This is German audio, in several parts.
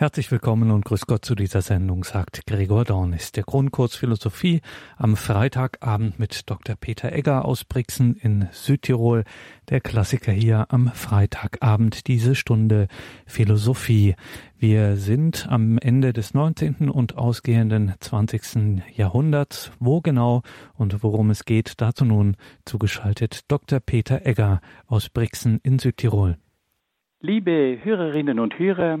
Herzlich willkommen und grüß Gott zu dieser Sendung, sagt Gregor Dornis. Der Grundkurs Philosophie am Freitagabend mit Dr. Peter Egger aus Brixen in Südtirol. Der Klassiker hier am Freitagabend, diese Stunde Philosophie. Wir sind am Ende des 19. und ausgehenden 20. Jahrhunderts. Wo genau und worum es geht, dazu nun zugeschaltet Dr. Peter Egger aus Brixen in Südtirol. Liebe Hörerinnen und Hörer,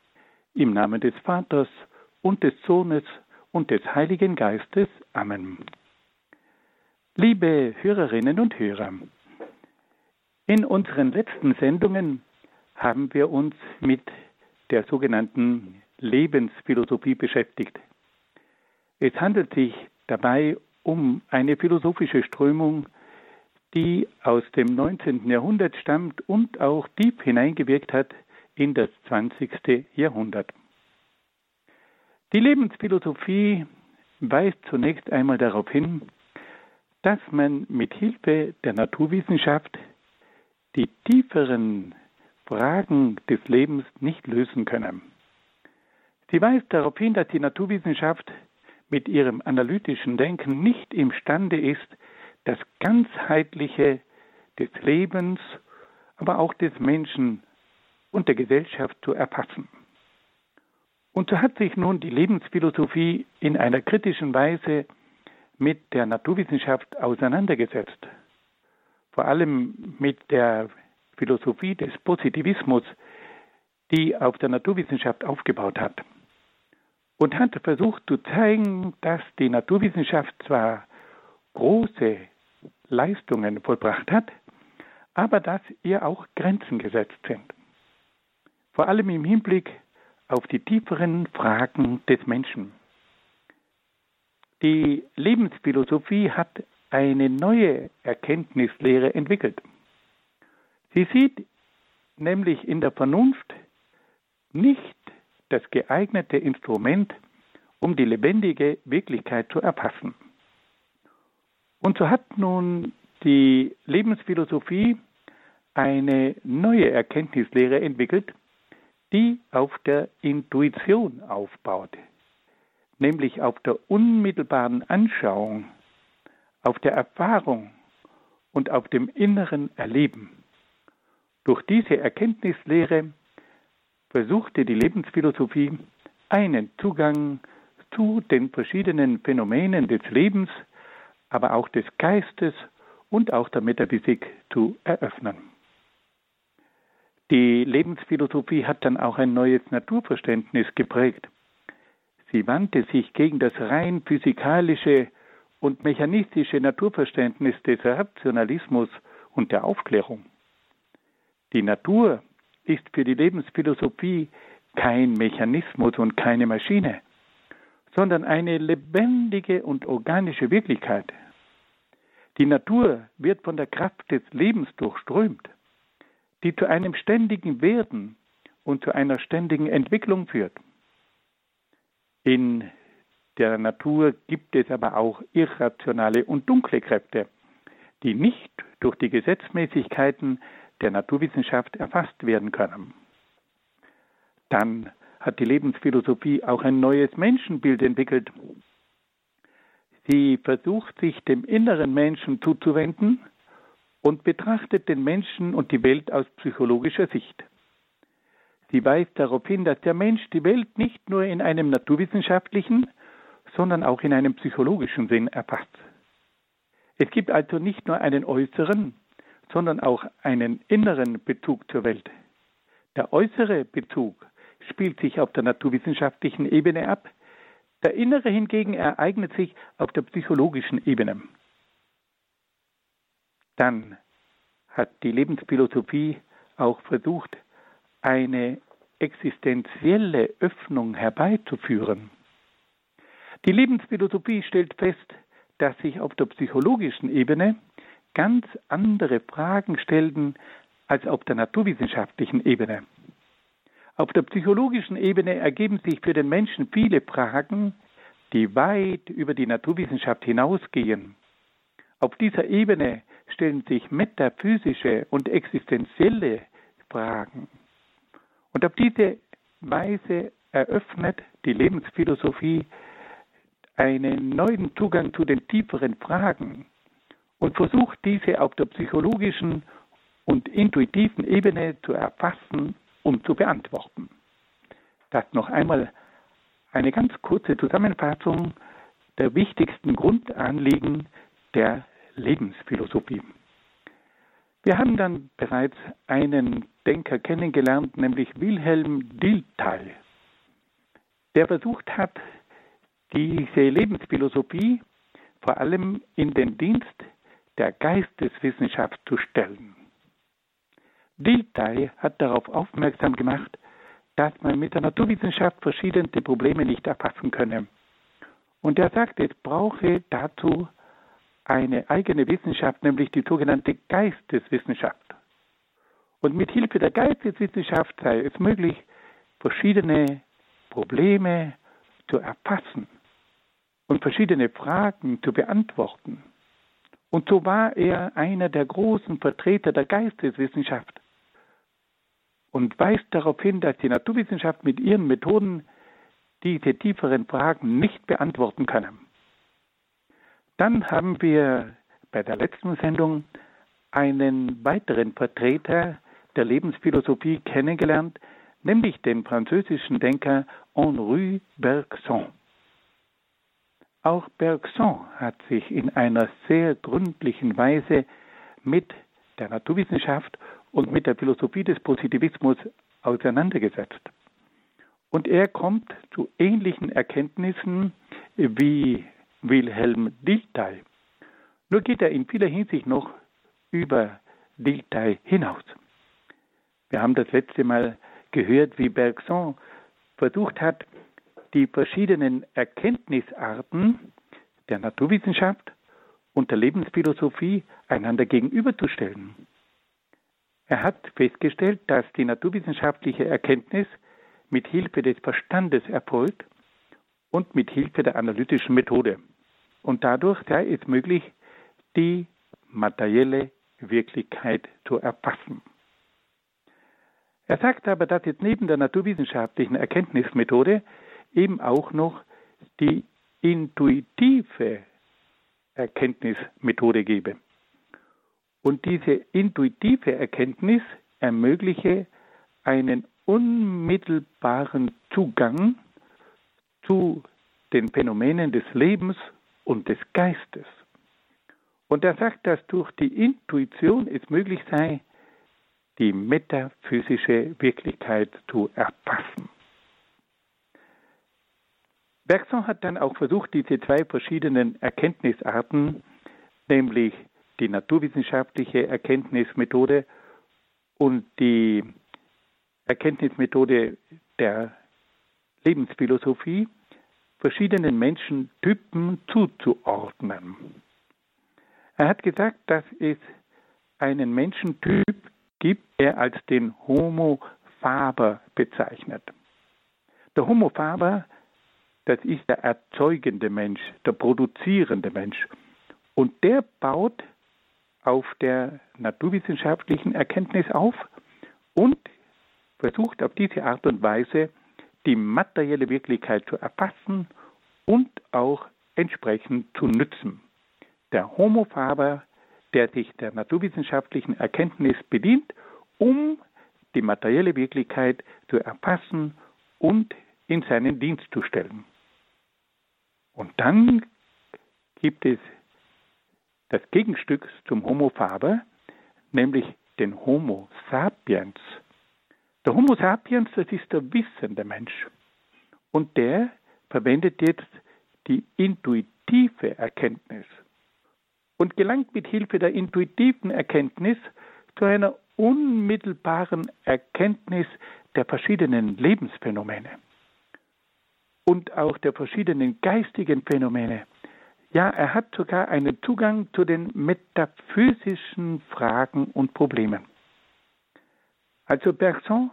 Im Namen des Vaters und des Sohnes und des Heiligen Geistes. Amen. Liebe Hörerinnen und Hörer, in unseren letzten Sendungen haben wir uns mit der sogenannten Lebensphilosophie beschäftigt. Es handelt sich dabei um eine philosophische Strömung, die aus dem 19. Jahrhundert stammt und auch tief hineingewirkt hat in das 20. Jahrhundert. Die Lebensphilosophie weist zunächst einmal darauf hin, dass man mit Hilfe der Naturwissenschaft die tieferen Fragen des Lebens nicht lösen könne. Sie weist darauf hin, dass die Naturwissenschaft mit ihrem analytischen Denken nicht imstande ist, das Ganzheitliche des Lebens, aber auch des Menschen und der Gesellschaft zu erfassen. Und so hat sich nun die Lebensphilosophie in einer kritischen Weise mit der Naturwissenschaft auseinandergesetzt. Vor allem mit der Philosophie des Positivismus, die auf der Naturwissenschaft aufgebaut hat. Und hat versucht zu zeigen, dass die Naturwissenschaft zwar große Leistungen vollbracht hat, aber dass ihr auch Grenzen gesetzt sind vor allem im Hinblick auf die tieferen Fragen des Menschen. Die Lebensphilosophie hat eine neue Erkenntnislehre entwickelt. Sie sieht nämlich in der Vernunft nicht das geeignete Instrument, um die lebendige Wirklichkeit zu erfassen. Und so hat nun die Lebensphilosophie eine neue Erkenntnislehre entwickelt, die auf der Intuition aufbaut, nämlich auf der unmittelbaren Anschauung, auf der Erfahrung und auf dem inneren Erleben. Durch diese Erkenntnislehre versuchte die Lebensphilosophie einen Zugang zu den verschiedenen Phänomenen des Lebens, aber auch des Geistes und auch der Metaphysik zu eröffnen. Die Lebensphilosophie hat dann auch ein neues Naturverständnis geprägt. Sie wandte sich gegen das rein physikalische und mechanistische Naturverständnis des Rationalismus und der Aufklärung. Die Natur ist für die Lebensphilosophie kein Mechanismus und keine Maschine, sondern eine lebendige und organische Wirklichkeit. Die Natur wird von der Kraft des Lebens durchströmt, die zu einem ständigen Werden und zu einer ständigen Entwicklung führt. In der Natur gibt es aber auch irrationale und dunkle Kräfte, die nicht durch die Gesetzmäßigkeiten der Naturwissenschaft erfasst werden können. Dann hat die Lebensphilosophie auch ein neues Menschenbild entwickelt. Sie versucht sich dem inneren Menschen zuzuwenden und betrachtet den Menschen und die Welt aus psychologischer Sicht. Sie weist darauf hin, dass der Mensch die Welt nicht nur in einem naturwissenschaftlichen, sondern auch in einem psychologischen Sinn erfasst. Es gibt also nicht nur einen äußeren, sondern auch einen inneren Bezug zur Welt. Der äußere Bezug spielt sich auf der naturwissenschaftlichen Ebene ab, der innere hingegen ereignet sich auf der psychologischen Ebene. Dann hat die Lebensphilosophie auch versucht, eine existenzielle Öffnung herbeizuführen. Die Lebensphilosophie stellt fest, dass sich auf der psychologischen Ebene ganz andere Fragen stellten als auf der naturwissenschaftlichen Ebene. Auf der psychologischen Ebene ergeben sich für den Menschen viele Fragen, die weit über die Naturwissenschaft hinausgehen. Auf dieser Ebene stellen sich metaphysische und existenzielle Fragen. Und auf diese Weise eröffnet die Lebensphilosophie einen neuen Zugang zu den tieferen Fragen und versucht diese auf der psychologischen und intuitiven Ebene zu erfassen und zu beantworten. Das noch einmal eine ganz kurze Zusammenfassung der wichtigsten Grundanliegen der Lebensphilosophie. Wir haben dann bereits einen Denker kennengelernt, nämlich Wilhelm Dilthey, der versucht hat, diese Lebensphilosophie vor allem in den Dienst der Geisteswissenschaft zu stellen. Dilthey hat darauf aufmerksam gemacht, dass man mit der Naturwissenschaft verschiedene Probleme nicht erfassen könne. Und er sagt, es brauche dazu eine eigene Wissenschaft, nämlich die sogenannte Geisteswissenschaft. Und mit Hilfe der Geisteswissenschaft sei es möglich, verschiedene Probleme zu erfassen und verschiedene Fragen zu beantworten. Und so war er einer der großen Vertreter der Geisteswissenschaft und weist darauf hin, dass die Naturwissenschaft mit ihren Methoden diese tieferen Fragen nicht beantworten kann. Dann haben wir bei der letzten Sendung einen weiteren Vertreter der Lebensphilosophie kennengelernt, nämlich den französischen Denker Henri Bergson. Auch Bergson hat sich in einer sehr gründlichen Weise mit der Naturwissenschaft und mit der Philosophie des Positivismus auseinandergesetzt. Und er kommt zu ähnlichen Erkenntnissen wie Wilhelm Dilthey. Nur geht er in vieler Hinsicht noch über Dilthey hinaus. Wir haben das letzte Mal gehört, wie Bergson versucht hat, die verschiedenen Erkenntnisarten der Naturwissenschaft und der Lebensphilosophie einander gegenüberzustellen. Er hat festgestellt, dass die naturwissenschaftliche Erkenntnis mit Hilfe des Verstandes erfolgt und mit Hilfe der analytischen Methode. Und dadurch sei es möglich, die materielle Wirklichkeit zu erfassen. Er sagt aber, dass es neben der naturwissenschaftlichen Erkenntnismethode eben auch noch die intuitive Erkenntnismethode gebe. Und diese intuitive Erkenntnis ermögliche einen unmittelbaren Zugang zu den Phänomenen des Lebens und des Geistes. Und er sagt, dass durch die Intuition es möglich sei, die metaphysische Wirklichkeit zu erfassen. Bergson hat dann auch versucht, diese zwei verschiedenen Erkenntnisarten, nämlich die naturwissenschaftliche Erkenntnismethode und die Erkenntnismethode der Lebensphilosophie, verschiedenen Menschentypen zuzuordnen. Er hat gesagt, dass es einen Menschentyp gibt, der als den Homo faber bezeichnet. Der Homo faber, das ist der erzeugende Mensch, der produzierende Mensch. Und der baut auf der naturwissenschaftlichen Erkenntnis auf und versucht auf diese Art und Weise die materielle Wirklichkeit zu erfassen und auch entsprechend zu nützen. Der Homo faber, der sich der naturwissenschaftlichen Erkenntnis bedient, um die materielle Wirklichkeit zu erfassen und in seinen Dienst zu stellen. Und dann gibt es das Gegenstück zum Homo faber, nämlich den Homo sapiens. Der Homo sapiens, das ist der wissende Mensch. Und der verwendet jetzt die intuitive Erkenntnis und gelangt mit Hilfe der intuitiven Erkenntnis zu einer unmittelbaren Erkenntnis der verschiedenen Lebensphänomene und auch der verschiedenen geistigen Phänomene. Ja, er hat sogar einen Zugang zu den metaphysischen Fragen und Problemen. Also Bergson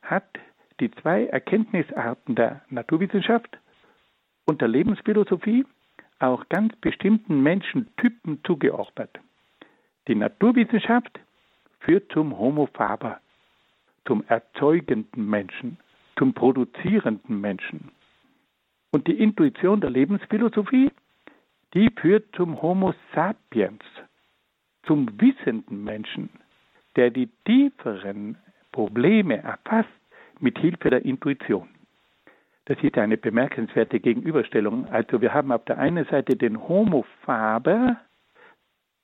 hat die zwei Erkenntnisarten der Naturwissenschaft und der Lebensphilosophie auch ganz bestimmten Menschentypen zugeordnet. Die Naturwissenschaft führt zum Homo faber, zum erzeugenden Menschen, zum produzierenden Menschen. Und die Intuition der Lebensphilosophie die führt zum Homo sapiens, zum wissenden Menschen, der die tieferen Probleme erfasst mit Hilfe der Intuition. Das ist eine bemerkenswerte Gegenüberstellung. Also wir haben auf der einen Seite den Homo faber,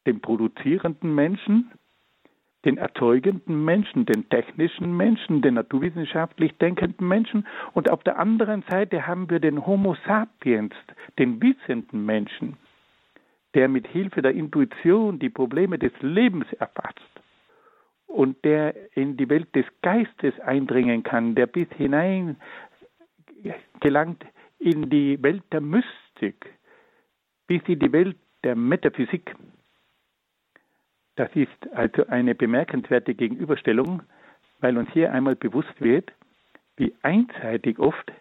den produzierenden Menschen, den erzeugenden Menschen, den technischen Menschen, den naturwissenschaftlich denkenden Menschen. Und auf der anderen Seite haben wir den Homo sapiens, den wissenden Menschen, der mit Hilfe der Intuition die Probleme des Lebens erfasst und der in die Welt des Geistes eindringen kann, der bis hinein gelangt in die Welt der Mystik, bis in die Welt der Metaphysik. Das ist also eine bemerkenswerte Gegenüberstellung, weil uns hier einmal bewusst wird, wie einseitig oft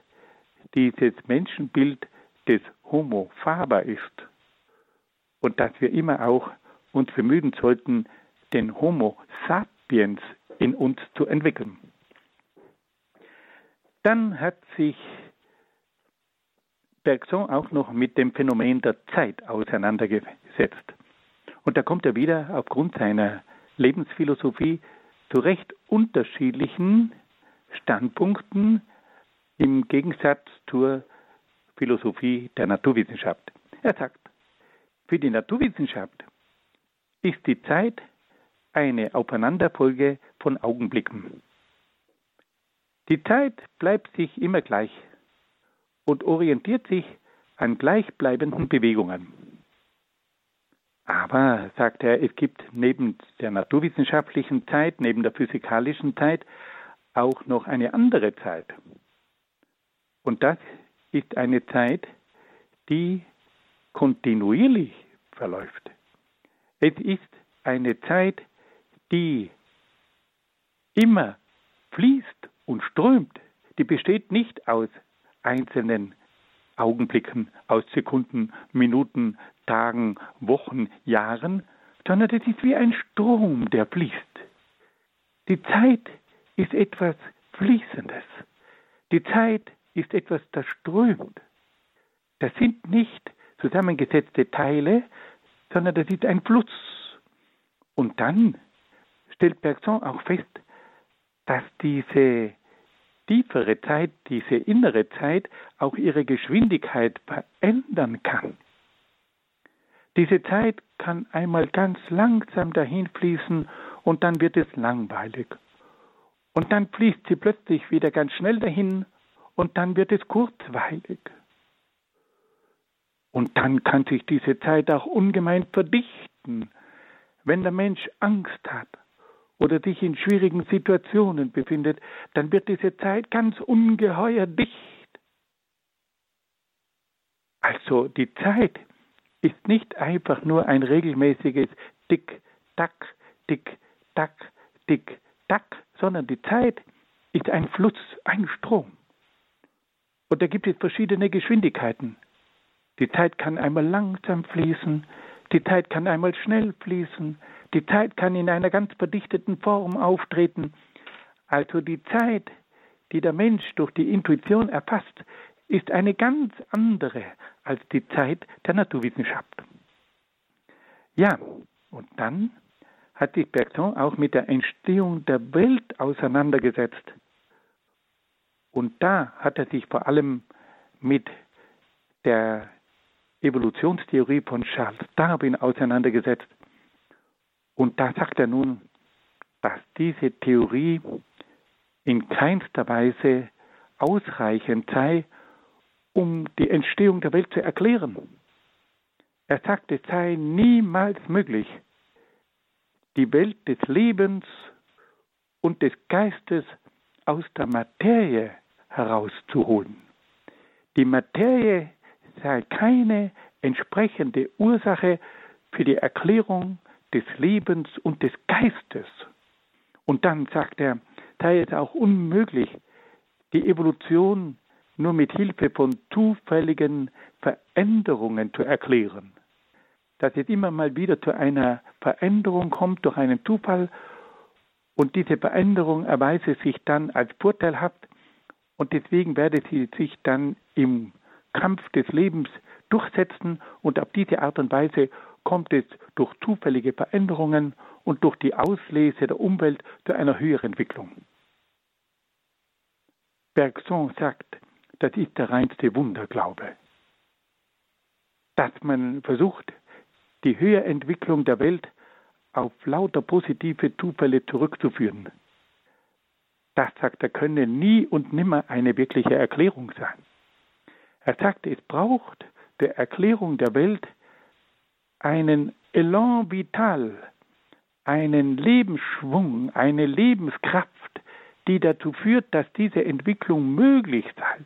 dieses Menschenbild des Homo faber ist und dass wir immer auch uns bemühen sollten, den Homo sapiens in uns zu entwickeln. Dann hat sich Bergson auch noch mit dem Phänomen der Zeit auseinandergesetzt. Und da kommt er wieder aufgrund seiner Lebensphilosophie zu recht unterschiedlichen Standpunkten im Gegensatz zur Philosophie der Naturwissenschaft. Er sagt, für die Naturwissenschaft ist die Zeit eine Aufeinanderfolge von Augenblicken. Die Zeit bleibt sich immer gleich und orientiert sich an gleichbleibenden Bewegungen. Aber, sagt er, es gibt neben der naturwissenschaftlichen Zeit, neben der physikalischen Zeit, auch noch eine andere Zeit. Und das ist eine Zeit, die kontinuierlich verläuft. Es ist eine Zeit, die immer fließt und strömt. Die besteht nicht aus einzelnen Augenblicken, aus Sekunden, Minuten, Tagen, Wochen, Jahren, sondern es ist wie ein Strom, der fließt. Die Zeit ist etwas Fließendes. Die Zeit ist etwas, das strömt. Das sind nicht zusammengesetzte Teile, sondern das ist ein Fluss. Und dann stellt Bergson auch fest, dass diese tiefere Zeit, diese innere Zeit auch ihre Geschwindigkeit verändern kann. Diese Zeit kann einmal ganz langsam dahin fließen und dann wird es langweilig. Und dann fließt sie plötzlich wieder ganz schnell dahin und dann wird es kurzweilig. Und dann kann sich diese Zeit auch ungemein verdichten. Wenn der Mensch Angst hat oder sich in schwierigen Situationen befindet, dann wird diese Zeit ganz ungeheuer dicht. Also die Zeit ist nicht einfach nur ein regelmäßiges Tick, Tack, Tick, Tack, Tick, Tack, sondern die Zeit ist ein Fluss, ein Strom. Und da gibt es verschiedene Geschwindigkeiten. Die Zeit kann einmal langsam fließen, die Zeit kann einmal schnell fließen, die Zeit kann in einer ganz verdichteten Form auftreten. Also die Zeit, die der Mensch durch die Intuition erfasst, ist eine ganz andere als die Zeit der Naturwissenschaft. Ja, und dann hat sich Bergson auch mit der Entstehung der Welt auseinandergesetzt. Und da hat er sich vor allem mit der Evolutionstheorie von Charles Darwin auseinandergesetzt. Und da sagt er nun, dass diese Theorie in keinster Weise ausreichend sei, um die Entstehung der Welt zu erklären. Er sagt, es sei niemals möglich, die Welt des Lebens und des Geistes aus der Materie herauszuholen. Die Materie sei keine entsprechende Ursache für die Erklärung des Lebens und des Geistes. Und dann sagt er, sei es auch unmöglich, die Evolution nur mit Hilfe von zufälligen Veränderungen zu erklären. Dass es immer mal wieder zu einer Veränderung kommt durch einen Zufall und diese Veränderung erweise sich dann als vorteilhaft und deswegen werde sie sich dann im Kampf des Lebens durchsetzen und auf diese Art und Weise kommt es durch zufällige Veränderungen und durch die Auslese der Umwelt zu einer höheren Entwicklung. Bergson sagt, das ist der reinste Wunderglaube. Dass man versucht, die Höherentwicklung der Welt auf lauter positive Zufälle zurückzuführen. Das, sagt er, könne nie und nimmer eine wirkliche Erklärung sein. Er sagt, es braucht der Erklärung der Welt einen Elan vital, einen Lebensschwung, eine Lebenskraft, die dazu führt, dass diese Entwicklung möglich sei.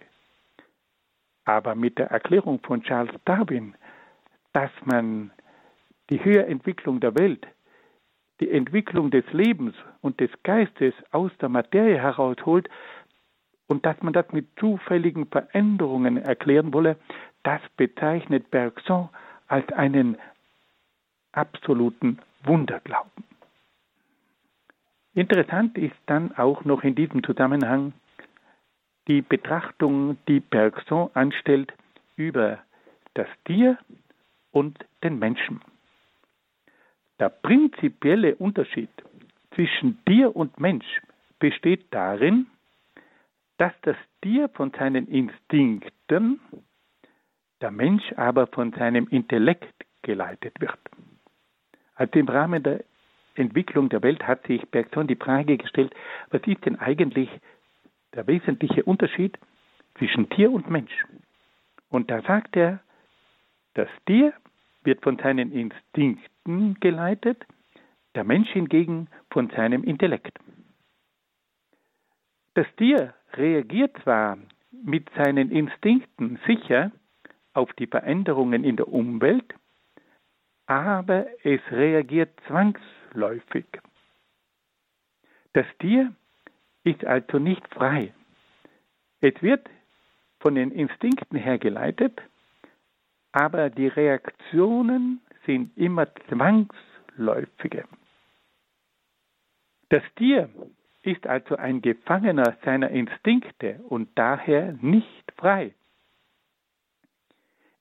Aber mit der Erklärung von Charles Darwin, dass man die Höherentwicklung der Welt, die Entwicklung des Lebens und des Geistes aus der Materie herausholt und dass man das mit zufälligen Veränderungen erklären wolle, das bezeichnet Bergson als einen absoluten Wunderglauben. Interessant ist dann auch noch in diesem Zusammenhang die Betrachtung, die Bergson anstellt über das Tier und den Menschen. Der prinzipielle Unterschied zwischen Tier und Mensch besteht darin, dass das Tier von seinen Instinkten, der Mensch aber von seinem Intellekt geleitet wird. Also im Rahmen der Entwicklung der Welt hat sich Bergson die Frage gestellt, was ist denn eigentlich der wesentliche Unterschied zwischen Tier und Mensch. Und da sagt er, das Tier wird von seinen Instinkten geleitet, der Mensch hingegen von seinem Intellekt. Das Tier reagiert zwar mit seinen Instinkten sicher auf die Veränderungen in der Umwelt, aber es reagiert zwangsläufig. Das Tier ist also nicht frei. Es wird von den Instinkten her geleitet, aber die Reaktionen sind immer zwangsläufige. Das Tier ist also ein Gefangener seiner Instinkte und daher nicht frei.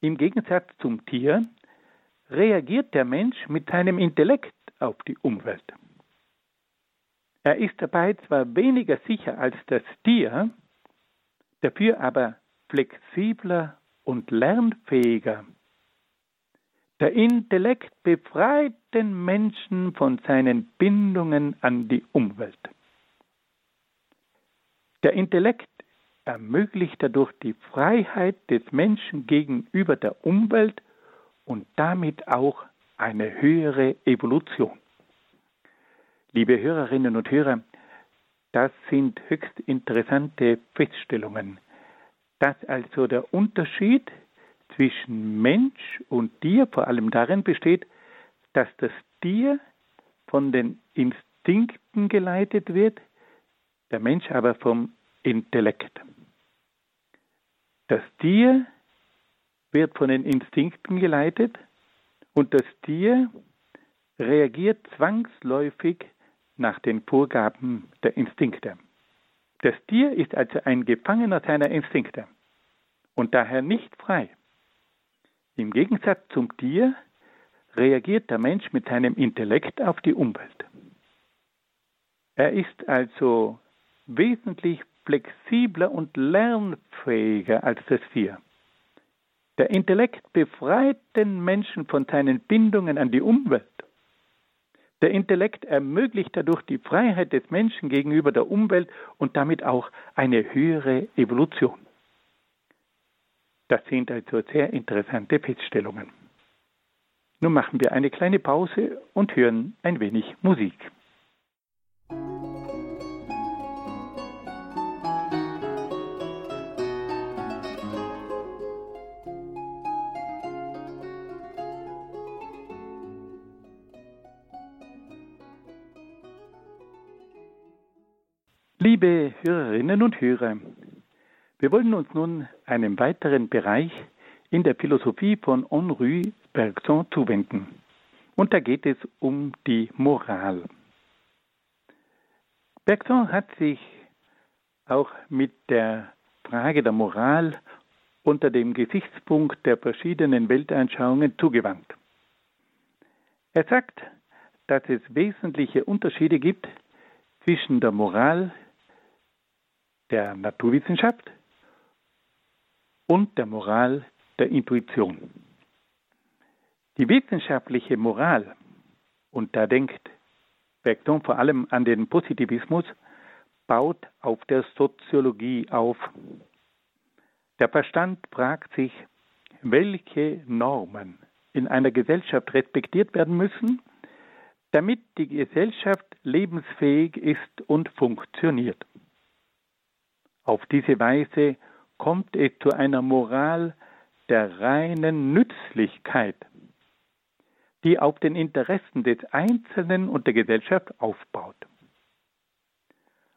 Im Gegensatz zum Tier reagiert der Mensch mit seinem Intellekt auf die Umwelt. Er ist dabei zwar weniger sicher als das Tier, dafür aber flexibler und lernfähiger. Der Intellekt befreit den Menschen von seinen Bindungen an die Umwelt. Der Intellekt ermöglicht dadurch die Freiheit des Menschen gegenüber der Umwelt und damit auch eine höhere Evolution. Liebe Hörerinnen und Hörer, das sind höchst interessante Feststellungen, dass also der Unterschied zwischen Mensch und Tier vor allem darin besteht, dass das Tier von den Instinkten geleitet wird, der Mensch aber vom Intellekt. Das Tier wird von den Instinkten geleitet und das Tier reagiert zwangsläufig nach den Vorgaben der Instinkte. Das Tier ist also ein Gefangener seiner Instinkte und daher nicht frei. Im Gegensatz zum Tier reagiert der Mensch mit seinem Intellekt auf die Umwelt. Er ist also wesentlich flexibler und lernfähiger als das Tier. Der Intellekt befreit den Menschen von seinen Bindungen an die Umwelt. Der Intellekt ermöglicht dadurch die Freiheit des Menschen gegenüber der Umwelt und damit auch eine höhere Evolution. Das sind also sehr interessante Feststellungen. Nun machen wir eine kleine Pause und hören ein wenig Musik. Liebe Hörerinnen und Hörer, wir wollen uns nun einem weiteren Bereich in der Philosophie von Henri Bergson zuwenden. Und da geht es um die Moral. Bergson hat sich auch mit der Frage der Moral unter dem Gesichtspunkt der verschiedenen Weltanschauungen zugewandt. Er sagt, dass es wesentliche Unterschiede gibt zwischen der Moral der Naturwissenschaft und der Moral der Intuition. Die wissenschaftliche Moral, und da denkt Bergson vor allem an den Positivismus, baut auf der Soziologie auf. Der Verstand fragt sich, welche Normen in einer Gesellschaft respektiert werden müssen, damit die Gesellschaft lebensfähig ist und funktioniert. Auf diese Weise kommt es zu einer Moral der reinen Nützlichkeit, die auf den Interessen des Einzelnen und der Gesellschaft aufbaut.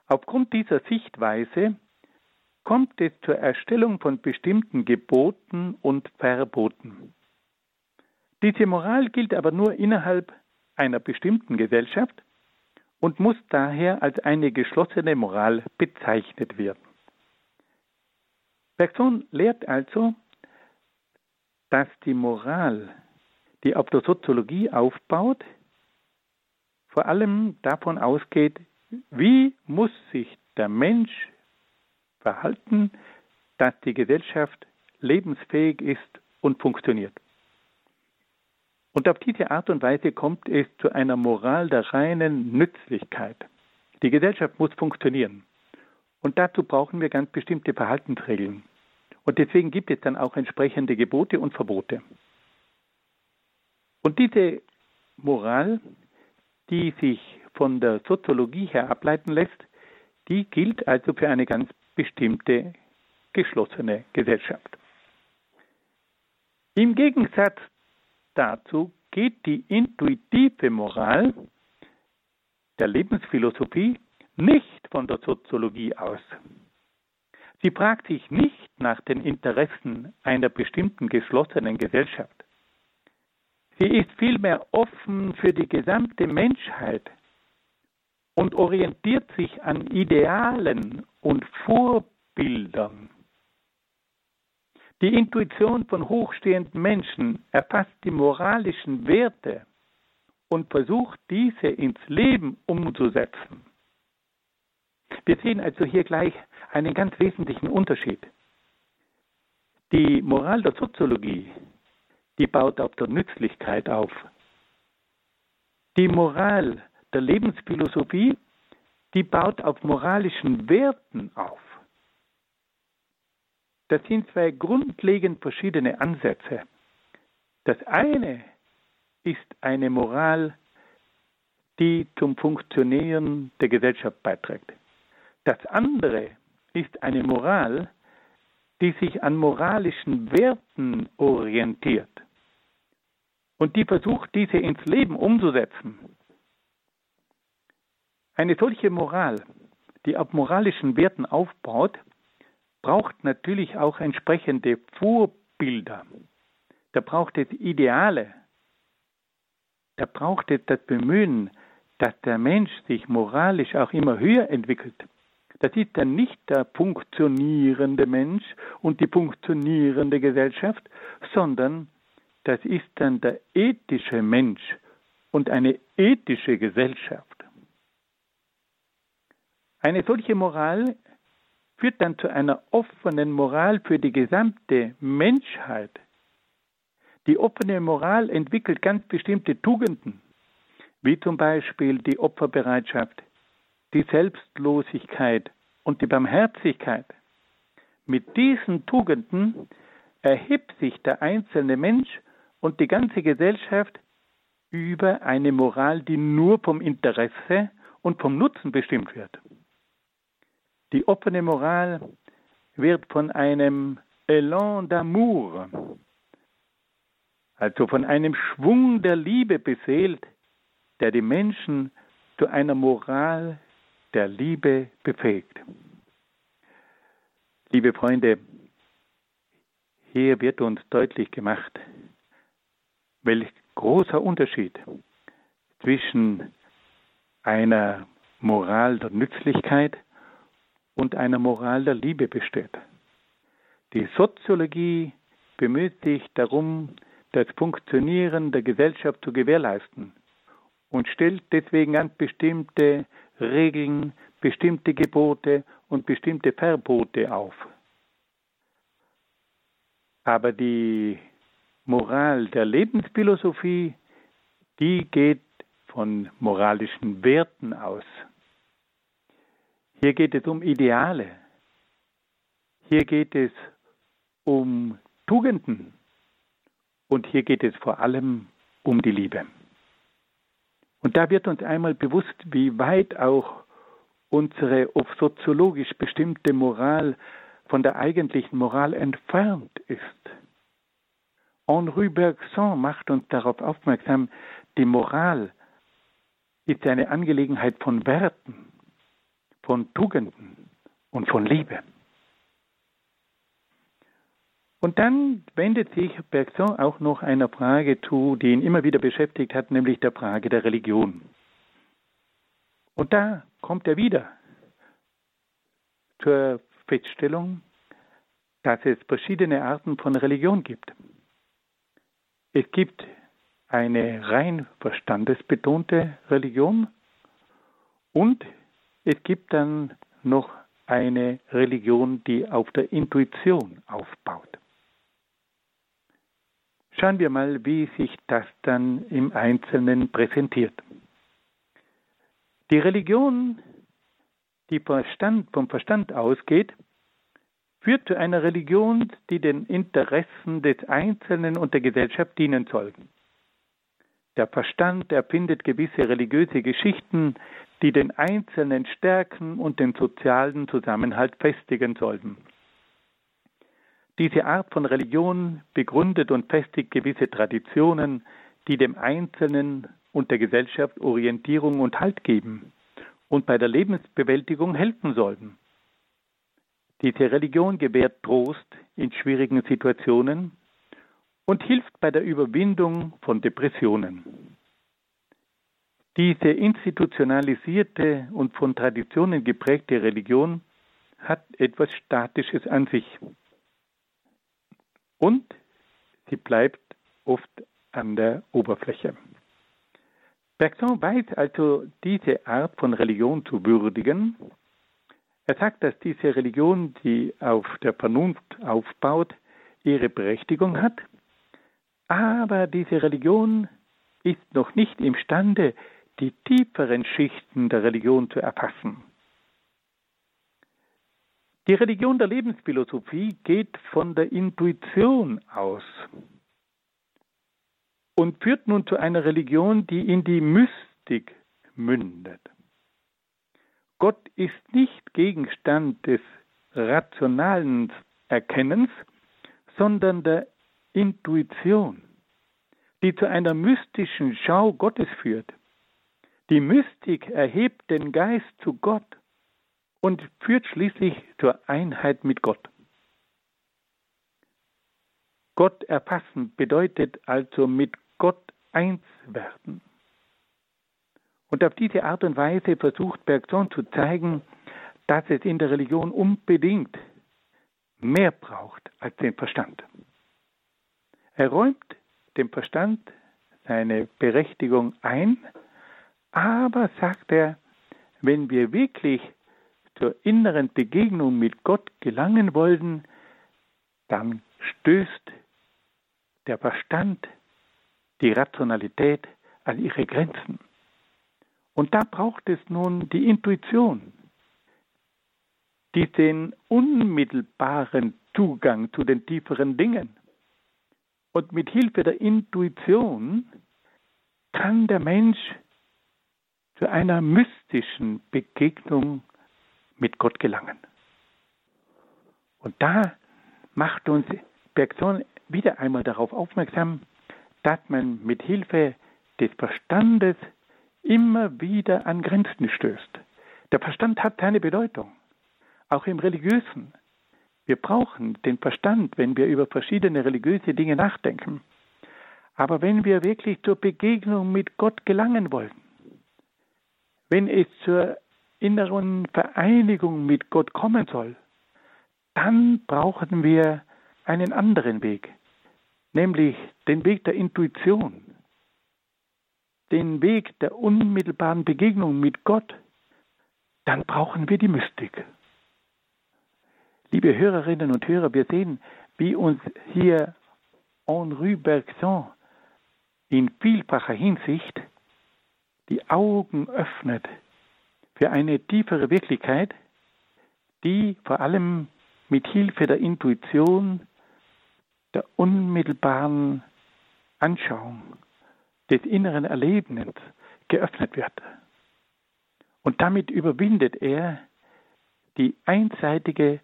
Aufgrund dieser Sichtweise kommt es zur Erstellung von bestimmten Geboten und Verboten. Diese Moral gilt aber nur innerhalb einer bestimmten Gesellschaft und muss daher als eine geschlossene Moral bezeichnet werden. Bergson lehrt also, dass die Moral, die auf der Soziologie aufbaut, vor allem davon ausgeht, wie muss sich der Mensch verhalten, dass die Gesellschaft lebensfähig ist und funktioniert. Und auf diese Art und Weise kommt es zu einer Moral der reinen Nützlichkeit. Die Gesellschaft muss funktionieren. Und dazu brauchen wir ganz bestimmte Verhaltensregeln. Und deswegen gibt es dann auch entsprechende Gebote und Verbote. Und diese Moral, die sich von der Soziologie her ableiten lässt, die gilt also für eine ganz bestimmte geschlossene Gesellschaft. Im Gegensatz dazu geht die intuitive Moral der Lebensphilosophie nicht von der Soziologie aus. Sie fragt sich nicht nach den Interessen einer bestimmten geschlossenen Gesellschaft. Sie ist vielmehr offen für die gesamte Menschheit und orientiert sich an Idealen und Vorbildern. Die Intuition von hochstehenden Menschen erfasst die moralischen Werte und versucht diese ins Leben umzusetzen. Wir sehen also hier gleich einen ganz wesentlichen Unterschied. Die Moral der Soziologie, die baut auf der Nützlichkeit auf. Die Moral der Lebensphilosophie, die baut auf moralischen Werten auf. Das sind zwei grundlegend verschiedene Ansätze. Das eine ist eine Moral, die zum Funktionieren der Gesellschaft beiträgt. Das andere ist eine Moral, die sich an moralischen Werten orientiert und die versucht, diese ins Leben umzusetzen. Eine solche Moral, die auf moralischen Werten aufbaut, braucht natürlich auch entsprechende Vorbilder. Da braucht es Ideale. Da braucht es das Bemühen, dass der Mensch sich moralisch auch immer höher entwickelt. Das ist dann nicht der funktionierende Mensch und die funktionierende Gesellschaft, sondern das ist dann der ethische Mensch und eine ethische Gesellschaft. Eine solche Moral führt dann zu einer offenen Moral für die gesamte Menschheit. Die offene Moral entwickelt ganz bestimmte Tugenden, wie zum Beispiel die Opferbereitschaft, die Selbstlosigkeit und die Barmherzigkeit. Mit diesen Tugenden erhebt sich der einzelne Mensch und die ganze Gesellschaft über eine Moral, die nur vom Interesse und vom Nutzen bestimmt wird. Die offene Moral wird von einem Elan d'amour, also von einem Schwung der Liebe beseelt, der die Menschen zu einer Moral der Liebe befähigt. Liebe Freunde, hier wird uns deutlich gemacht, welch großer Unterschied zwischen einer Moral der Nützlichkeit und einer Moral der Liebe besteht. Die Soziologie bemüht sich darum, das Funktionieren der Gesellschaft zu gewährleisten und stellt deswegen an bestimmte Regeln, bestimmte Gebote und bestimmte Verbote auf. Aber die Moral der Lebensphilosophie, die geht von moralischen Werten aus. Hier geht es um Ideale. Hier geht es um Tugenden. Und hier geht es vor allem um die Liebe. Und da wird uns einmal bewusst, wie weit auch unsere oft soziologisch bestimmte Moral von der eigentlichen Moral entfernt ist. Henri Bergson macht uns darauf aufmerksam, die Moral ist eine Angelegenheit von Werten von Tugenden und von Liebe. Und dann wendet sich Bergson auch noch einer Frage zu, die ihn immer wieder beschäftigt hat, nämlich der Frage der Religion. Und da kommt er wieder zur Feststellung, dass es verschiedene Arten von Religion gibt. Es gibt eine rein verstandesbetonte Religion und es gibt dann noch eine Religion, die auf der Intuition aufbaut. Schauen wir mal, wie sich das dann im Einzelnen präsentiert. Die Religion, die vom Verstand ausgeht, führt zu einer Religion, die den Interessen des Einzelnen und der Gesellschaft dienen soll. Der Verstand erfindet gewisse religiöse Geschichten, die den Einzelnen stärken und den sozialen Zusammenhalt festigen sollten. Diese Art von Religion begründet und festigt gewisse Traditionen, die dem Einzelnen und der Gesellschaft Orientierung und Halt geben und bei der Lebensbewältigung helfen sollten. Diese Religion gewährt Trost in schwierigen Situationen und hilft bei der Überwindung von Depressionen. Diese institutionalisierte und von Traditionen geprägte Religion hat etwas Statisches an sich. Und sie bleibt oft an der Oberfläche. Bergson weiß also diese Art von Religion zu würdigen. Er sagt, dass diese Religion, die auf der Vernunft aufbaut, ihre Berechtigung hat, aber diese Religion ist noch nicht imstande, die tieferen Schichten der Religion zu erfassen. Die Religion der Lebensphilosophie geht von der Intuition aus. und führt nun zu einer Religion, die in die Mystik mündet. Gott ist nicht Gegenstand des rationalen Erkennens, sondern der Intuition, die zu einer mystischen Schau Gottes führt. Die Mystik erhebt den Geist zu Gott und führt schließlich zur Einheit mit Gott. Gott erfassen bedeutet also mit Gott eins werden. Und auf diese Art und Weise versucht Bergson zu zeigen, dass es in der Religion unbedingt mehr braucht als den Verstand. Er räumt dem Verstand seine Berechtigung ein, aber sagt er, wenn wir wirklich zur inneren Begegnung mit Gott gelangen wollen, dann stößt der Verstand, die Rationalität an ihre Grenzen. Und da braucht es nun die Intuition, die den unmittelbaren Zugang zu den tieferen Dingen. Und mit Hilfe der Intuition kann der Mensch zu einer mystischen Begegnung mit Gott gelangen. Und da macht uns Bergson wieder einmal darauf aufmerksam, dass man mit Hilfe des Verstandes immer wieder an Grenzen stößt. Der Verstand hat keine Bedeutung, auch im religiösen. Wir brauchen den Verstand, wenn wir über verschiedene religiöse Dinge nachdenken. Aber wenn wir wirklich zur Begegnung mit Gott gelangen wollen, wenn es zur inneren Vereinigung mit Gott kommen soll, dann brauchen wir einen anderen Weg, nämlich den Weg der Intuition, den Weg der unmittelbaren Begegnung mit Gott, dann brauchen wir die Mystik. Liebe Hörerinnen und Hörer, wir sehen, wie uns hier Henri Bergson in vielfacher Hinsicht die Augen öffnet für eine tiefere Wirklichkeit, die vor allem mit Hilfe der Intuition, der unmittelbaren Anschauung, des inneren Erlebens geöffnet wird. Und damit überwindet er die einseitige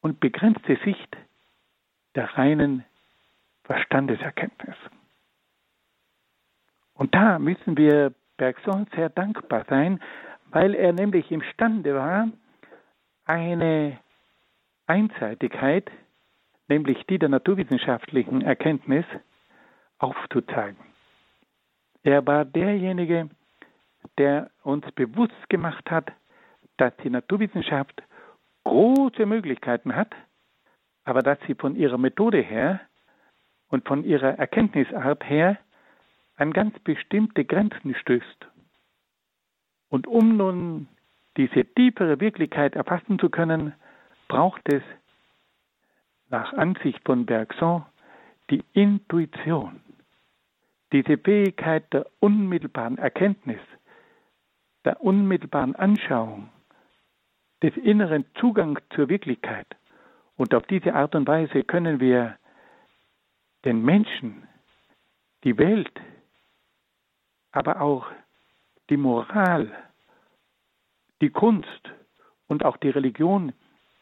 und begrenzte Sicht der reinen Verstandeserkenntnis. Und da müssen wir Bergson sehr dankbar sein, weil er nämlich imstande war, eine Einseitigkeit, nämlich die der naturwissenschaftlichen Erkenntnis, aufzuzeigen. Er war derjenige, der uns bewusst gemacht hat, dass die Naturwissenschaft große Möglichkeiten hat, aber dass sie von ihrer Methode her und von ihrer Erkenntnisart her an ganz bestimmte Grenzen stößt. Und um nun diese tiefere Wirklichkeit erfassen zu können, braucht es nach Ansicht von Bergson die Intuition, diese Fähigkeit der unmittelbaren Erkenntnis, der unmittelbaren Anschauung, des inneren Zugangs zur Wirklichkeit. Und auf diese Art und Weise können wir den Menschen, die Welt, aber auch die Moral, die Kunst und auch die Religion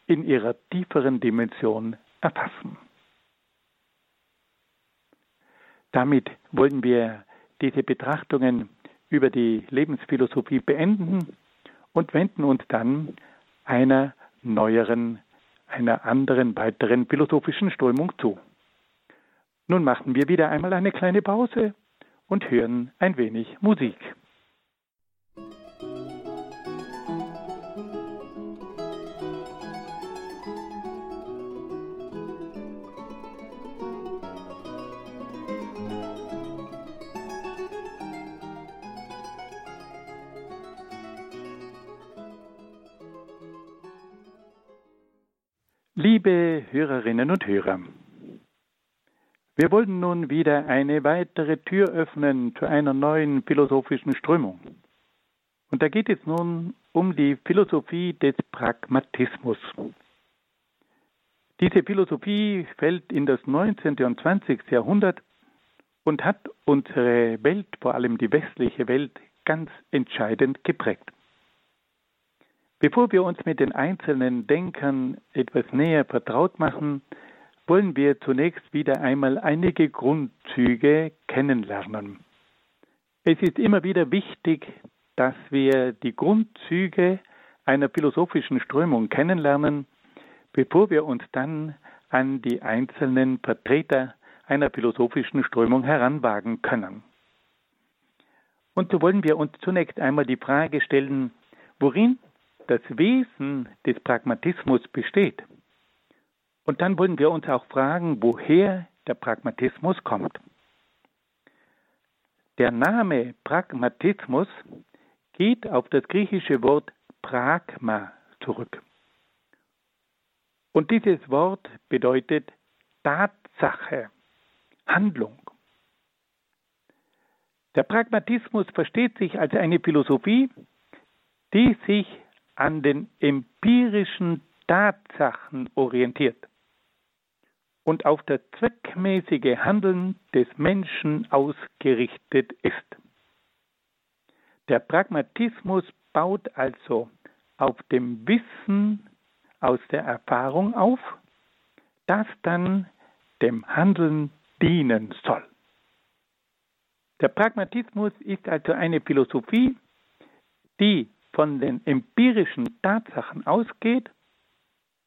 in ihrer tieferen Dimension erfassen. Damit wollen wir diese Betrachtungen über die Lebensphilosophie beenden und wenden uns dann einer neueren, einer anderen, weiteren philosophischen Strömung zu. Nun machen wir wieder einmal eine kleine Pause und hören ein wenig Musik. Liebe Hörerinnen und Hörer, wir wollen nun wieder eine weitere Tür öffnen zu einer neuen philosophischen Strömung. Und da geht es nun um die Philosophie des Pragmatismus. Diese Philosophie fällt in das 19. und 20. Jahrhundert und hat unsere Welt, vor allem die westliche Welt, ganz entscheidend geprägt. Bevor wir uns mit den einzelnen Denkern etwas näher vertraut machen, wollen wir zunächst wieder einmal einige Grundzüge kennenlernen. Es ist immer wieder wichtig, dass wir die Grundzüge einer philosophischen Strömung kennenlernen, bevor wir uns dann an die einzelnen Vertreter einer philosophischen Strömung heranwagen können. Und so wollen wir uns zunächst einmal die Frage stellen, worin das Wesen des Pragmatismus besteht. Und dann wollen wir uns auch fragen, woher der Pragmatismus kommt. Der Name Pragmatismus geht auf das griechische Wort Pragma zurück. Und dieses Wort bedeutet Tatsache, Handlung. Der Pragmatismus versteht sich als eine Philosophie, die sich an den empirischen Tatsachen orientiert und auf das zweckmäßige Handeln des Menschen ausgerichtet ist. Der Pragmatismus baut also auf dem Wissen aus der Erfahrung auf, das dann dem Handeln dienen soll. Der Pragmatismus ist also eine Philosophie, die von den empirischen Tatsachen ausgeht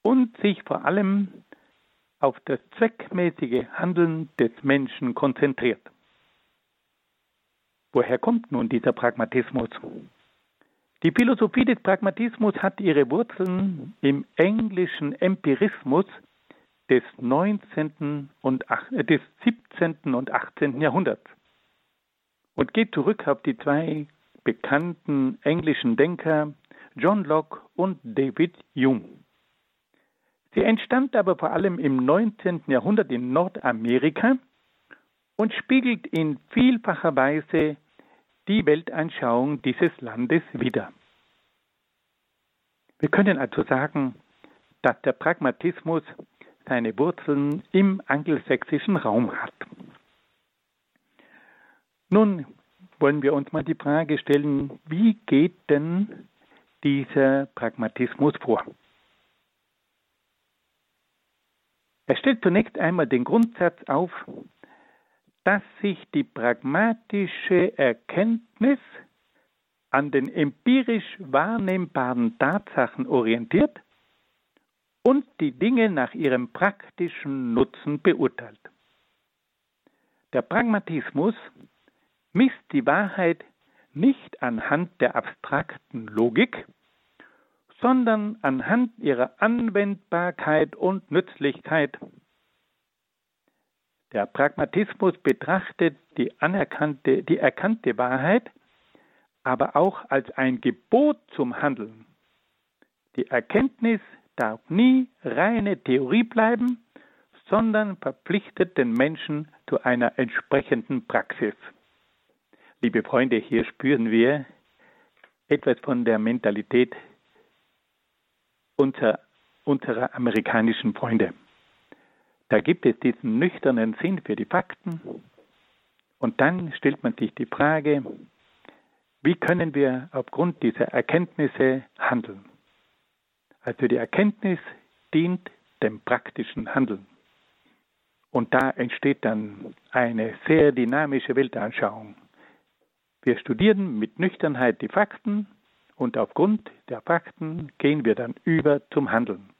und sich vor allem auf das zweckmäßige Handeln des Menschen konzentriert. Woher kommt nun dieser Pragmatismus? Die Philosophie des Pragmatismus hat ihre Wurzeln im englischen Empirismus des 19. und äh, des 17. und 18. Jahrhunderts und geht zurück auf die zwei bekannten englischen Denker John Locke und David Hume. Sie entstand aber vor allem im 19. Jahrhundert in Nordamerika und spiegelt in vielfacher Weise die Weltanschauung dieses Landes wider. Wir können also sagen, dass der Pragmatismus seine Wurzeln im angelsächsischen Raum hat. Nun wollen wir uns mal die Frage stellen, wie geht denn dieser Pragmatismus vor? Er stellt zunächst einmal den Grundsatz auf, dass sich die pragmatische Erkenntnis an den empirisch wahrnehmbaren Tatsachen orientiert und die Dinge nach ihrem praktischen Nutzen beurteilt. Der Pragmatismus misst die Wahrheit nicht anhand der abstrakten Logik, sondern anhand ihrer Anwendbarkeit und Nützlichkeit. Der Pragmatismus betrachtet die anerkannte, die erkannte Wahrheit aber auch als ein Gebot zum Handeln. Die Erkenntnis darf nie reine Theorie bleiben, sondern verpflichtet den Menschen zu einer entsprechenden Praxis. Liebe Freunde, hier spüren wir etwas von der Mentalität unserer, unserer amerikanischen Freunde. Da gibt es diesen nüchternen Sinn für die Fakten und dann stellt man sich die Frage, wie können wir aufgrund dieser Erkenntnisse handeln? Also die Erkenntnis dient dem praktischen Handeln. Und da entsteht dann eine sehr dynamische Weltanschauung. Wir studieren mit Nüchternheit die Fakten und aufgrund der Fakten gehen wir dann über zum Handeln.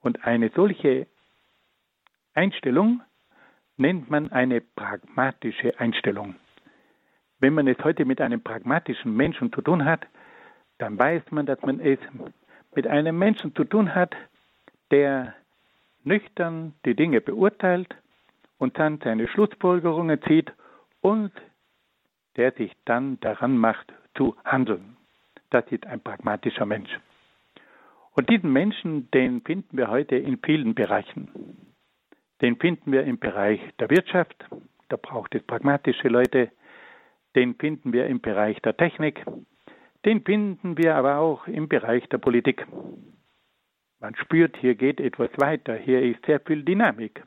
Und eine solche Einstellung nennt man eine pragmatische Einstellung. Wenn man es heute mit einem pragmatischen Menschen zu tun hat, dann weiß man, dass man es mit einem Menschen zu tun hat, der nüchtern die Dinge beurteilt und dann seine Schlussfolgerungen zieht und der sich dann daran macht zu handeln. Das ist ein pragmatischer Mensch. Und diesen Menschen, den finden wir heute in vielen Bereichen. Den finden wir im Bereich der Wirtschaft, da braucht es pragmatische Leute. Den finden wir im Bereich der Technik. Den finden wir aber auch im Bereich der Politik. Man spürt, hier geht etwas weiter, hier ist sehr viel Dynamik.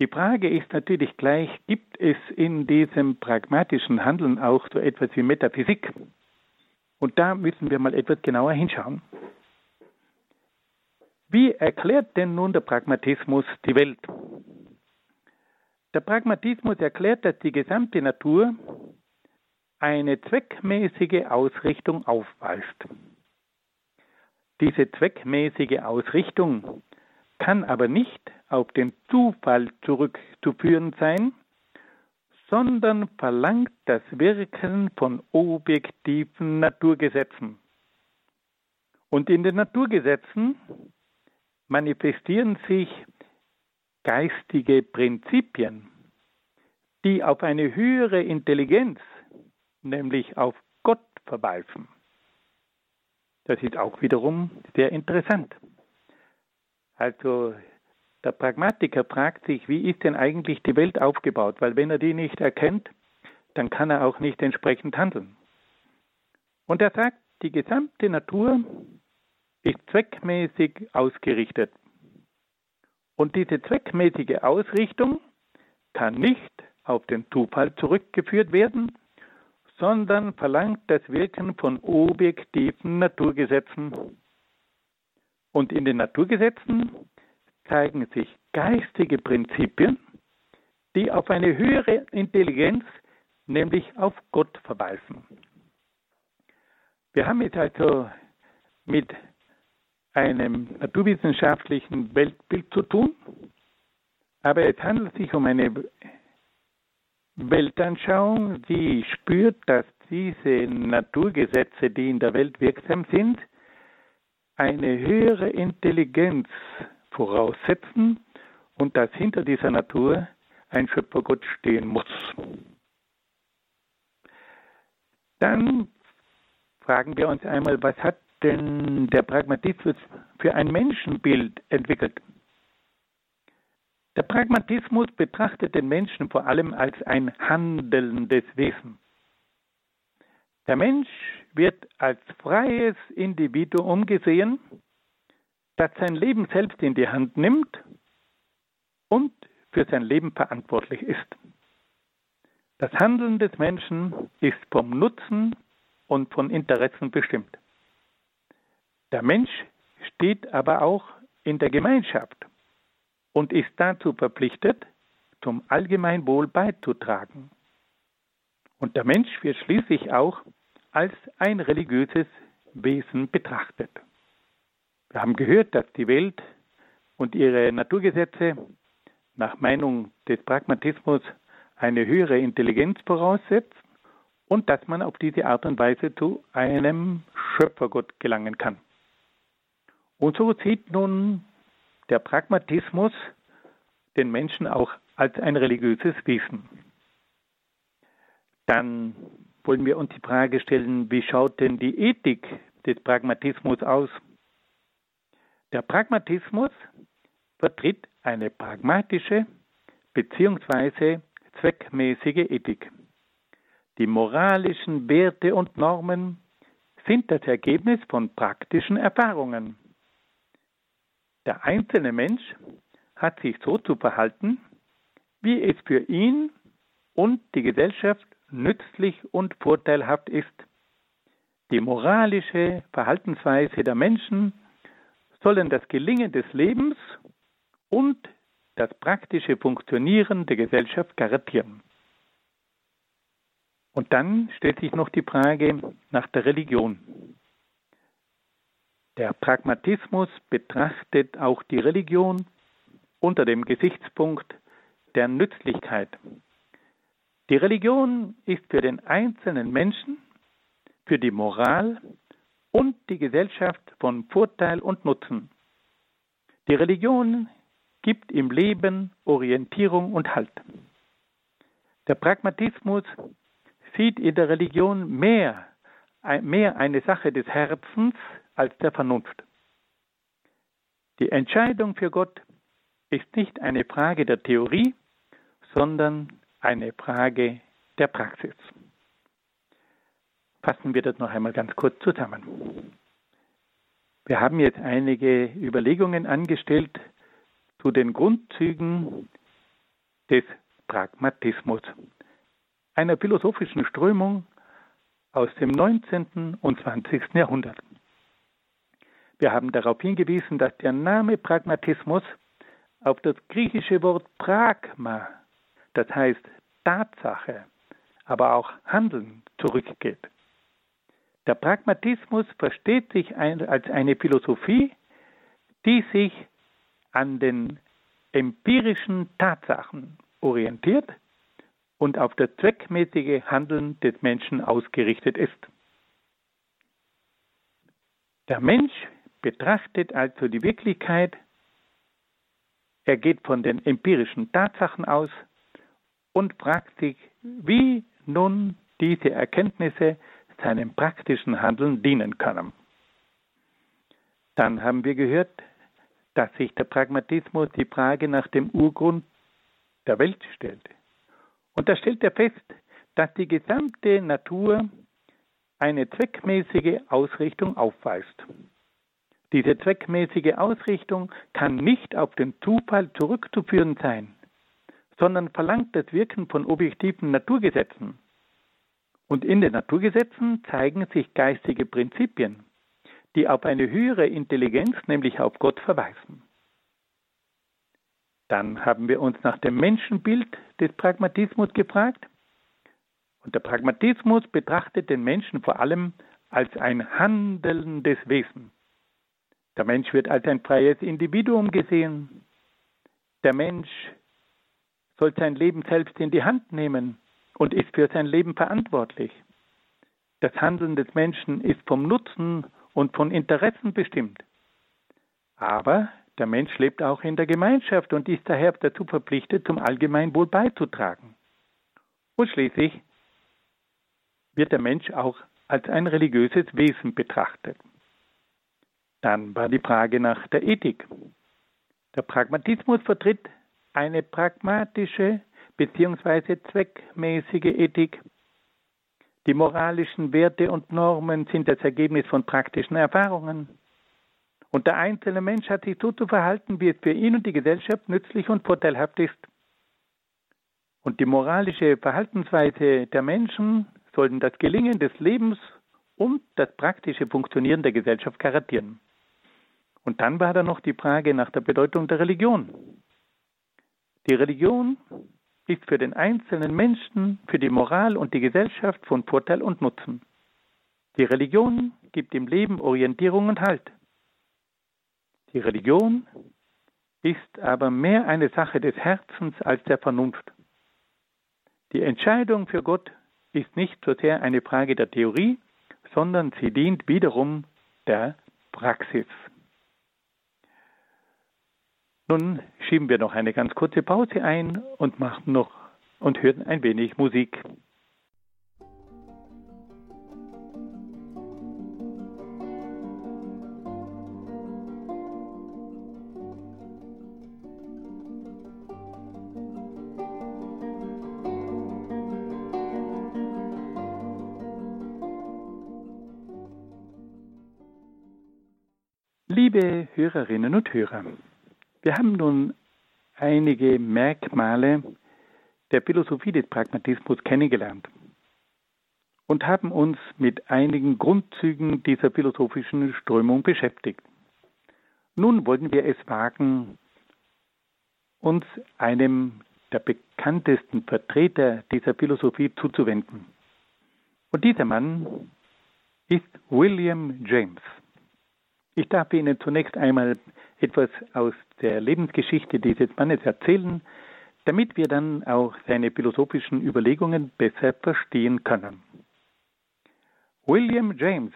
Die Frage ist natürlich gleich, gibt es in diesem pragmatischen Handeln auch so etwas wie Metaphysik? Und da müssen wir mal etwas genauer hinschauen. Wie erklärt denn nun der Pragmatismus die Welt? Der Pragmatismus erklärt, dass die gesamte Natur eine zweckmäßige Ausrichtung aufweist. Diese zweckmäßige Ausrichtung kann aber nicht auf den Zufall zurückzuführen sein, sondern verlangt das Wirken von objektiven Naturgesetzen. Und in den Naturgesetzen manifestieren sich geistige Prinzipien, die auf eine höhere Intelligenz, nämlich auf Gott verweisen. Das ist auch wiederum sehr interessant. Also der Pragmatiker fragt sich, wie ist denn eigentlich die Welt aufgebaut? Weil wenn er die nicht erkennt, dann kann er auch nicht entsprechend handeln. Und er sagt, die gesamte Natur ist zweckmäßig ausgerichtet. Und diese zweckmäßige Ausrichtung kann nicht auf den Zufall zurückgeführt werden, sondern verlangt das Wirken von objektiven Naturgesetzen. Und in den Naturgesetzen zeigen sich geistige Prinzipien, die auf eine höhere Intelligenz, nämlich auf Gott verweisen. Wir haben es also mit einem naturwissenschaftlichen Weltbild zu tun, aber es handelt sich um eine Weltanschauung, die spürt, dass diese Naturgesetze, die in der Welt wirksam sind, eine höhere Intelligenz voraussetzen und dass hinter dieser Natur ein Schöpfergott stehen muss. Dann fragen wir uns einmal, was hat denn der Pragmatismus für ein Menschenbild entwickelt? Der Pragmatismus betrachtet den Menschen vor allem als ein handelndes Wesen. Der Mensch wird als freies Individuum gesehen, das sein Leben selbst in die Hand nimmt und für sein Leben verantwortlich ist. Das Handeln des Menschen ist vom Nutzen und von Interessen bestimmt. Der Mensch steht aber auch in der Gemeinschaft und ist dazu verpflichtet, zum Allgemeinwohl beizutragen. Und der Mensch wird schließlich auch als ein religiöses Wesen betrachtet. Wir haben gehört, dass die Welt und ihre Naturgesetze nach Meinung des Pragmatismus eine höhere Intelligenz voraussetzt und dass man auf diese Art und Weise zu einem Schöpfergott gelangen kann. Und so sieht nun der Pragmatismus den Menschen auch als ein religiöses Wesen. Dann wollen wir uns die Frage stellen, wie schaut denn die Ethik des Pragmatismus aus? Der Pragmatismus vertritt eine pragmatische bzw. zweckmäßige Ethik. Die moralischen Werte und Normen sind das Ergebnis von praktischen Erfahrungen. Der einzelne Mensch hat sich so zu verhalten, wie es für ihn und die Gesellschaft nützlich und vorteilhaft ist. Die moralische Verhaltensweise der Menschen sollen das Gelingen des Lebens und das praktische Funktionieren der Gesellschaft garantieren. Und dann stellt sich noch die Frage nach der Religion. Der Pragmatismus betrachtet auch die Religion unter dem Gesichtspunkt der Nützlichkeit. Die Religion ist für den einzelnen Menschen, für die Moral und die Gesellschaft von Vorteil und Nutzen. Die Religion gibt im Leben Orientierung und Halt. Der Pragmatismus sieht in der Religion mehr, mehr eine Sache des Herzens als der Vernunft. Die Entscheidung für Gott ist nicht eine Frage der Theorie, sondern eine Frage der Praxis. Fassen wir das noch einmal ganz kurz zusammen. Wir haben jetzt einige Überlegungen angestellt zu den Grundzügen des Pragmatismus, einer philosophischen Strömung aus dem 19. und 20. Jahrhundert. Wir haben darauf hingewiesen, dass der Name Pragmatismus auf das griechische Wort Pragma, das heißt Tatsache, aber auch Handeln zurückgeht. Der Pragmatismus versteht sich als eine Philosophie, die sich an den empirischen Tatsachen orientiert und auf das zweckmäßige Handeln des Menschen ausgerichtet ist. Der Mensch betrachtet also die Wirklichkeit, er geht von den empirischen Tatsachen aus und fragt sich, wie nun diese Erkenntnisse seinem praktischen Handeln dienen können. Dann haben wir gehört, dass sich der Pragmatismus die Frage nach dem Urgrund der Welt stellt. Und da stellt er fest, dass die gesamte Natur eine zweckmäßige Ausrichtung aufweist. Diese zweckmäßige Ausrichtung kann nicht auf den Zufall zurückzuführen sein, sondern verlangt das Wirken von objektiven Naturgesetzen. Und in den Naturgesetzen zeigen sich geistige Prinzipien, die auf eine höhere Intelligenz, nämlich auf Gott, verweisen. Dann haben wir uns nach dem Menschenbild des Pragmatismus gefragt. Und der Pragmatismus betrachtet den Menschen vor allem als ein handelndes Wesen. Der Mensch wird als ein freies Individuum gesehen. Der Mensch soll sein Leben selbst in die Hand nehmen und ist für sein Leben verantwortlich. Das Handeln des Menschen ist vom Nutzen und von Interessen bestimmt. Aber der Mensch lebt auch in der Gemeinschaft und ist daher dazu verpflichtet, zum Allgemeinwohl beizutragen. Und schließlich wird der Mensch auch als ein religiöses Wesen betrachtet. Dann war die Frage nach der Ethik. Der Pragmatismus vertritt eine pragmatische bzw. zweckmäßige Ethik. Die moralischen Werte und Normen sind das Ergebnis von praktischen Erfahrungen. Und der einzelne Mensch hat sich so zu verhalten, wie es für ihn und die Gesellschaft nützlich und vorteilhaft ist. Und die moralische Verhaltensweise der Menschen sollten das Gelingen des Lebens und das praktische Funktionieren der Gesellschaft garantieren. Und dann war da noch die Frage nach der Bedeutung der Religion. Die Religion ist für den einzelnen Menschen, für die Moral und die Gesellschaft von Vorteil und Nutzen. Die Religion gibt im Leben Orientierung und Halt. Die Religion ist aber mehr eine Sache des Herzens als der Vernunft. Die Entscheidung für Gott ist nicht so sehr eine Frage der Theorie, sondern sie dient wiederum der Praxis. Nun schieben wir noch eine ganz kurze Pause ein und machen noch und hören ein wenig Musik. Liebe Hörerinnen und Hörer, wir haben nun einige Merkmale der Philosophie des Pragmatismus kennengelernt und haben uns mit einigen Grundzügen dieser philosophischen Strömung beschäftigt. Nun wollen wir es wagen, uns einem der bekanntesten Vertreter dieser Philosophie zuzuwenden. Und dieser Mann ist William James. Ich darf Ihnen zunächst einmal etwas aus der Lebensgeschichte dieses Mannes erzählen, damit wir dann auch seine philosophischen Überlegungen besser verstehen können. William James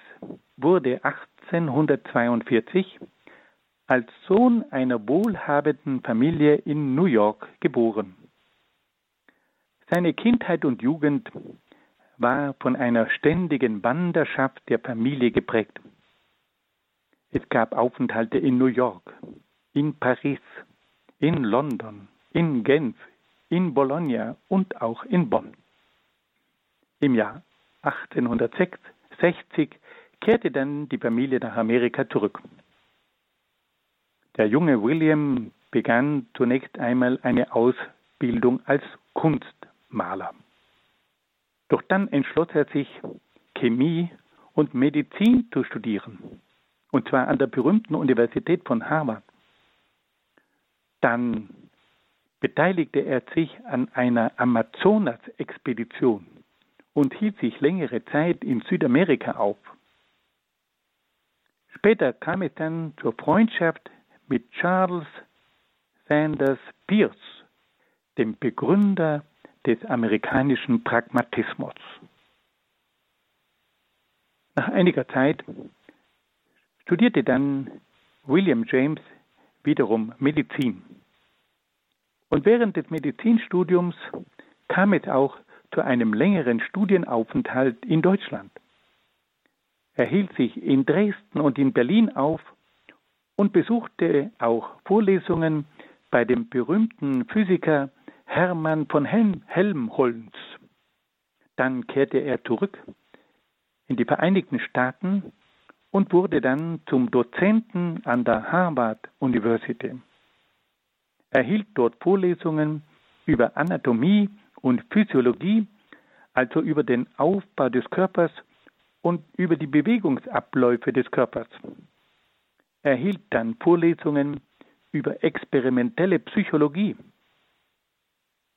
wurde 1842 als Sohn einer wohlhabenden Familie in New York geboren. Seine Kindheit und Jugend war von einer ständigen Wanderschaft der Familie geprägt. Es gab Aufenthalte in New York, in Paris, in London, in Genf, in Bologna und auch in Bonn. Im Jahr 1860 kehrte dann die Familie nach Amerika zurück. Der junge William begann zunächst einmal eine Aus Ausbildung als Kunstmaler. Doch dann entschloss er sich, Chemie und Medizin zu studieren, und zwar an der berühmten Universität von Harvard. Dann beteiligte er sich an einer Amazonas-Expedition und hielt sich längere Zeit in Südamerika auf. Später kam es dann zur Freundschaft mit Charles Sanders Peirce, dem Begründer des amerikanischen Pragmatismus. Nach einiger Zeit studierte dann William James wiederum Medizin. Und während des Medizinstudiums kam es auch zu einem längeren Studienaufenthalt in Deutschland. Er hielt sich in Dresden und in Berlin auf und besuchte auch Vorlesungen bei dem berühmten Physiker Hermann von Helm Helmholtz. Dann kehrte er zurück in die Vereinigten Staaten und wurde dann zum Dozenten an der Harvard University. Er hielt dort Vorlesungen über Anatomie und Physiologie, also über den Aufbau des Körpers und über die Bewegungsabläufe des Körpers. Er hielt dann Vorlesungen über experimentelle Psychologie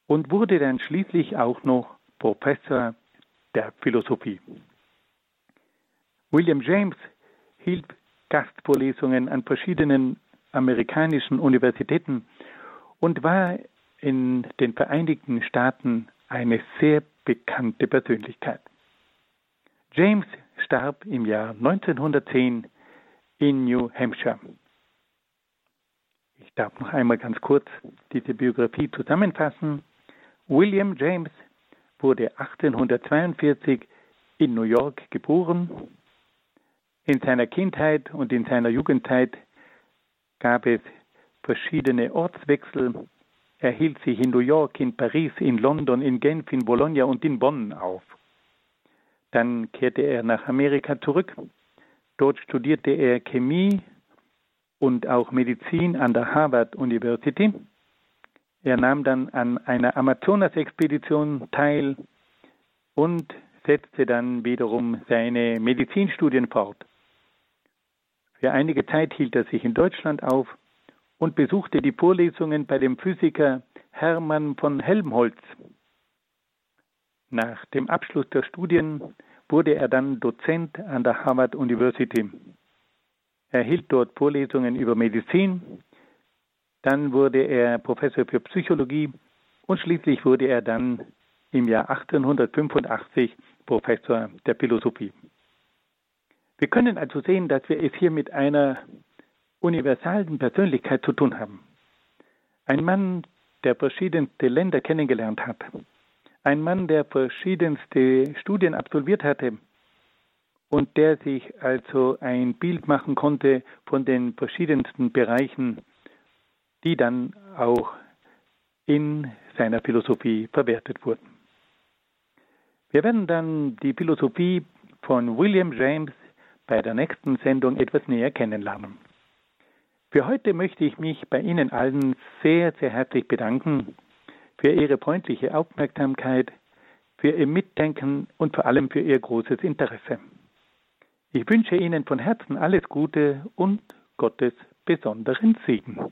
und wurde dann schließlich auch noch Professor der Philosophie. William James hielt Gastvorlesungen an verschiedenen amerikanischen Universitäten und war in den Vereinigten Staaten eine sehr bekannte Persönlichkeit. James starb im Jahr 1910 in New Hampshire. Ich darf noch einmal ganz kurz diese Biografie zusammenfassen. William James wurde 1842 in New York geboren. In seiner Kindheit und in seiner Jugendzeit gab es verschiedene Ortswechsel. Er hielt sich in New York, in Paris, in London, in Genf, in Bologna und in Bonn auf. Dann kehrte er nach Amerika zurück. Dort studierte er Chemie und auch Medizin an der Harvard University. Er nahm dann an einer Amazonas-Expedition teil und setzte dann wiederum seine Medizinstudien fort. Für einige Zeit hielt er sich in Deutschland auf und besuchte die Vorlesungen bei dem Physiker Hermann von Helmholtz. Nach dem Abschluss der Studien wurde er dann Dozent an der Harvard University. Er hielt dort Vorlesungen über Medizin, dann wurde er Professor für Psychologie und schließlich wurde er dann im Jahr 1885 Professor der Philosophie. Wir können also sehen, dass wir es hier mit einer universalen Persönlichkeit zu tun haben. Ein Mann, der verschiedenste Länder kennengelernt hat. Ein Mann, der verschiedenste Studien absolviert hatte und der sich also ein Bild machen konnte von den verschiedensten Bereichen die dann auch in seiner Philosophie verwertet wurden. Wir werden dann die Philosophie von William James bei der nächsten Sendung etwas näher kennenlernen. Für heute möchte ich mich bei Ihnen allen sehr, sehr herzlich bedanken für Ihre freundliche Aufmerksamkeit, für Ihr Mitdenken und vor allem für Ihr großes Interesse. Ich wünsche Ihnen von Herzen alles Gute und Gottes besonderen Segen.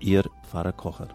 Ihr Pfarrer Kocher.